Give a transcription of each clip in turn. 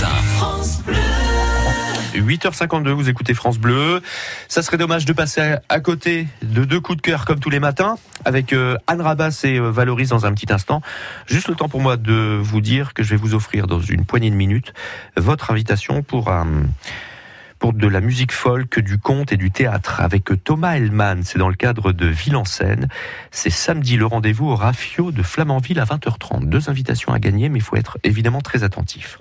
matin. 8h52, vous écoutez France Bleu. Ça serait dommage de passer à côté de deux coups de cœur comme tous les matins avec euh, Anne Rabas et euh, Valoris dans un petit instant. Juste le temps pour moi de vous dire que je vais vous offrir dans une poignée de minutes votre invitation pour un pour de la musique folk, du conte et du théâtre avec Thomas Hellman. C'est dans le cadre de Ville en scène. C'est samedi le rendez-vous au Rafio de Flamanville à 20h30. Deux invitations à gagner, mais il faut être évidemment très attentif.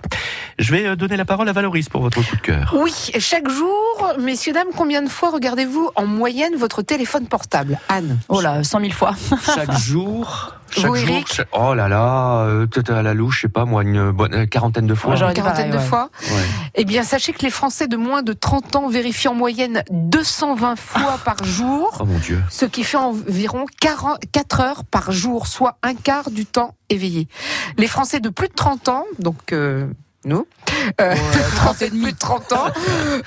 Je vais euh, donner la parole à Valoris pour votre coup de cœur. Oui, chaque jour, messieurs, dames, combien de fois regardez-vous en moyenne votre téléphone portable? Anne Oh là, 100 000 fois. Chaque jour chaque Vous, jour, Eric oh là là, euh, peut-être à la louche, je sais pas moi, une bonne euh, quarantaine de fois. Une quarantaine pareil, de ouais. fois Ouais. Eh bien, sachez que les Français de moins de 30 ans vérifient en moyenne 220 fois par jour, Oh mon Dieu. ce qui fait environ 40 4 heures par jour, soit un quart du temps éveillé. Les Français de plus de 30 ans, donc euh, nous, euh, Français de plus de 30 ans,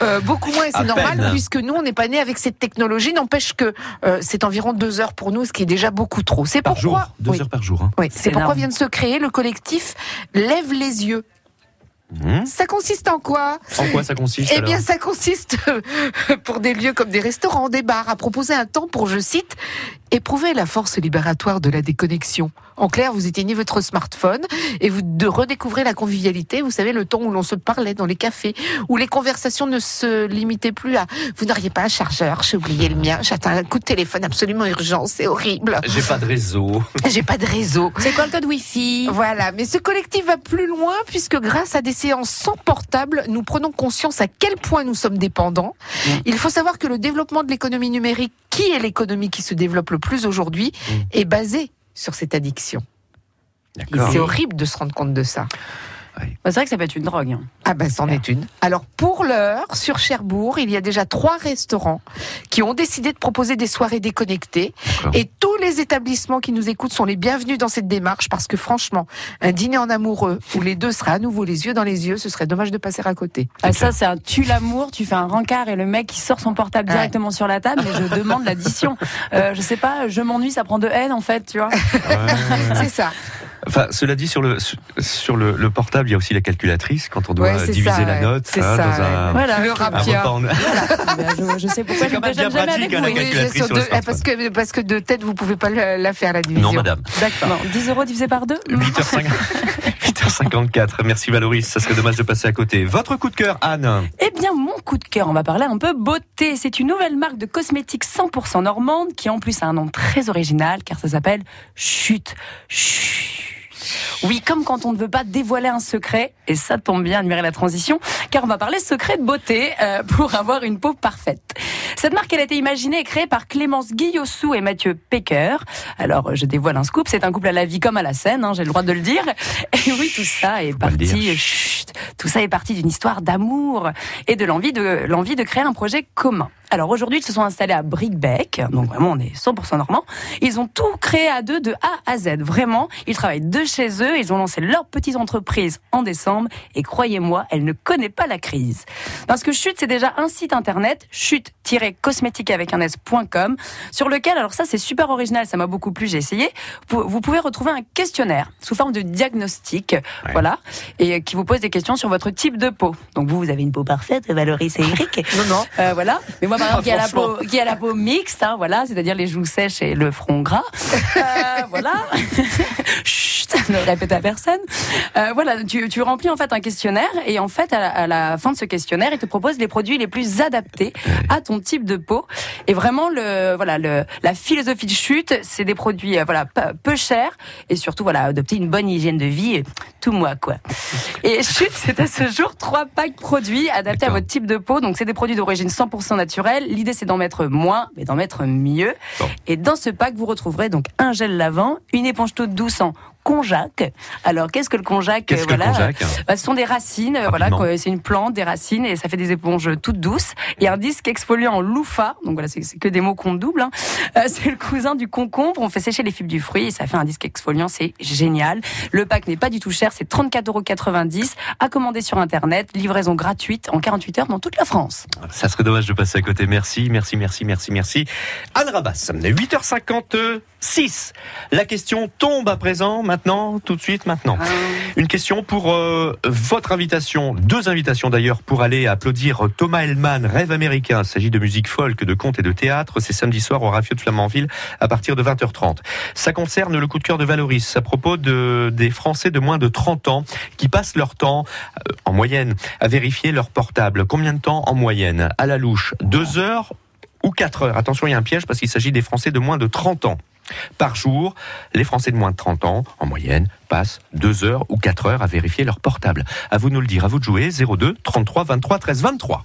euh, beaucoup moins, et c'est normal, peine. puisque nous, on n'est pas nés avec cette technologie, n'empêche que euh, c'est environ 2 heures pour nous, ce qui est déjà beaucoup trop. C'est Par pourquoi... jour, deux Oui. heures par jour. Hein. Oui, c'est C'est pourquoi vient de se créer le collectif Lève les yeux. Hum. Ça consiste en quoi? En quoi ça consiste Eh bien, ça consiste pour des lieux comme des restaurants, des bars, à proposer un temps pour, je cite, éprouver la force libératoire de la déconnexion. En clair, vous éteignez votre smartphone et vous de redécouvrez la convivialité. Vous savez, le temps où l'on se parlait dans les cafés, où les conversations ne se limitaient plus à vous n'auriez pas un chargeur, j'ai oublié le mien, j'attends un coup de téléphone absolument urgent, c'est horrible. J'ai pas de réseau. J'ai pas de réseau. C'est quoi le code Wi-Fi? Voilà, mais ce collectif va plus loin puisque grâce à des séances sans portable, nous prenons conscience à quel point nous sommes dépendants. Mm. Il faut savoir que le développement de l'économie numérique, qui est l'économie qui se développe le plus aujourd'hui, Mm. est basé sur cette addiction. Et c'est horrible de se rendre compte de ça. Bah, C'est vrai que ça peut être une drogue. hein. Ah ben, c'en est une. Alors, pour l'heure, sur Cherbourg, il y a déjà trois restaurants qui ont décidé de proposer des soirées déconnectées. Et tous les établissements qui nous écoutent sont les bienvenus dans cette démarche parce que franchement, un dîner en amoureux où les deux seraient à nouveau les yeux dans les yeux, ce serait dommage de passer à côté. Ah, ça, c'est un tue l'amour. Tu fais un rencard et le mec qui sort son portable Ouais. directement sur la table. Mais je demande l'addition. Euh, je sais pas, je m'ennuie, ça prend de haine en fait, tu vois. Ouais, ouais, ouais. C'est ça. Enfin, cela dit, sur le sur le, le portable, il y a aussi la calculatrice quand on doit Ouais, diviser ça, la note C'est hein, ça, dans ouais. un, Voilà. Le un rapia. repas en- bah, je, je sais pourquoi je ne jamais pratique, avec hein, vous. la calculatrice sur sur le eh, parce que parce que de tête vous pouvez pas la faire la division. Non, madame. D'accord. Bon, 10 euros divisé par deux 8h50 8h54. Merci Valoris. Ça serait dommage de passer à côté. Votre coup de cœur, Anne? Eh bien, mon coup de cœur, on va parler un peu beauté. C'est une nouvelle marque de cosmétiques 100% normande qui en plus a un nom très original car ça s'appelle Chute. Chut. Oui, comme quand on ne veut pas dévoiler un secret, et ça tombe bien, admirer la transition, car on va parler secret de beauté euh, pour avoir une peau parfaite. Cette marque, elle a été imaginée et créée par Clémence Guillossou et Mathieu Pecker. Alors, je dévoile un scoop, c'est un couple à la vie comme à la scène, hein, j'ai le droit de le dire. Et oui, tout ça est parti, tout ça est parti d'une histoire d'amour et de l'envie de l'envie de créer un projet commun. Alors aujourd'hui, ils se sont installés à Brickbeck, donc vraiment on est 100% normand. Ils ont tout créé à deux de A à Z, vraiment. Ils travaillent de chez eux, ils ont lancé leur petite entreprise en décembre et croyez-moi, elle ne connaît pas la crise. Parce que Chute, c'est déjà un site internet, chute-cosmétique avec un s.com, sur lequel, alors ça c'est super original, ça m'a beaucoup plu, j'ai essayé, vous vous pouvez retrouver un questionnaire sous forme de diagnostic, voilà, et euh, qui vous pose des questions sur votre type de peau. Donc vous, vous avez une peau parfaite, Valérie et Eric. Non non. Euh, voilà. Mais moi, par exemple, qui a la franchement. peau, qui a la peau mixte, hein, voilà, c'est-à-dire les joues sèches et le front gras. Euh, voilà. Ne répétez à personne. Euh, voilà, tu, tu remplis en fait un questionnaire et en fait, à la, à la fin de ce questionnaire, il te propose les produits les plus adaptés à ton type de peau. Et vraiment, le, voilà, le, la philosophie de chute, c'est des produits, euh, voilà, peu, chers et surtout, voilà, adopter une bonne hygiène de vie, tout moi, quoi. Et chute, c'est à ce jour trois packs produits adaptés à votre type de peau. Donc, c'est des produits d'origine 100% naturelle. L'idée, c'est d'en mettre moins, mais d'en mettre mieux. Bon. Et dans ce pack, vous retrouverez donc un gel lavant, une éponge toute douce en konjac. Alors, qu'est-ce que le konjac euh, que le bah, ce sont des racines, euh, voilà, c'est une plante, des racines, et ça fait des éponges toutes douces. Et un disque exfoliant en loufa, donc voilà, c'est c'est que des mots qu'on double. Hein. Euh, c'est le cousin du concombre. On fait sécher les fibres du fruit et ça fait un disque exfoliant, c'est génial. Le pack n'est pas du tout cher, c'est 34,90 à commander sur internet, livraison gratuite en 48 heures dans toute la France. Ça serait dommage de passer à côté. Merci, merci, merci, merci, merci. Anne Rabas, 8h56. La question tombe à présent. Maintenant, tout de suite, maintenant. Ah. Une question pour euh, votre invitation, deux invitations d'ailleurs pour aller applaudir Thomas Hellman, Rêve américain. Il s'agit de musique folk, de contes et de théâtre. C'est samedi soir au Rafio de Flamanville à partir de 20h30. Ça concerne le coup de cœur de Valoris à propos de, des Français de moins de 30 ans qui passent leur temps, euh, en moyenne, à vérifier leur portable. Combien de temps en moyenne? À la louche Deux heures ou quatre heures? Attention, il y a un piège parce qu'il s'agit des Français de moins de 30 ans. Par jour, les Français de moins de 30 ans, en moyenne, passent 2 heures ou 4 heures à vérifier leur portable. À vous de nous le dire, à vous de jouer, 02 33 23 13 23.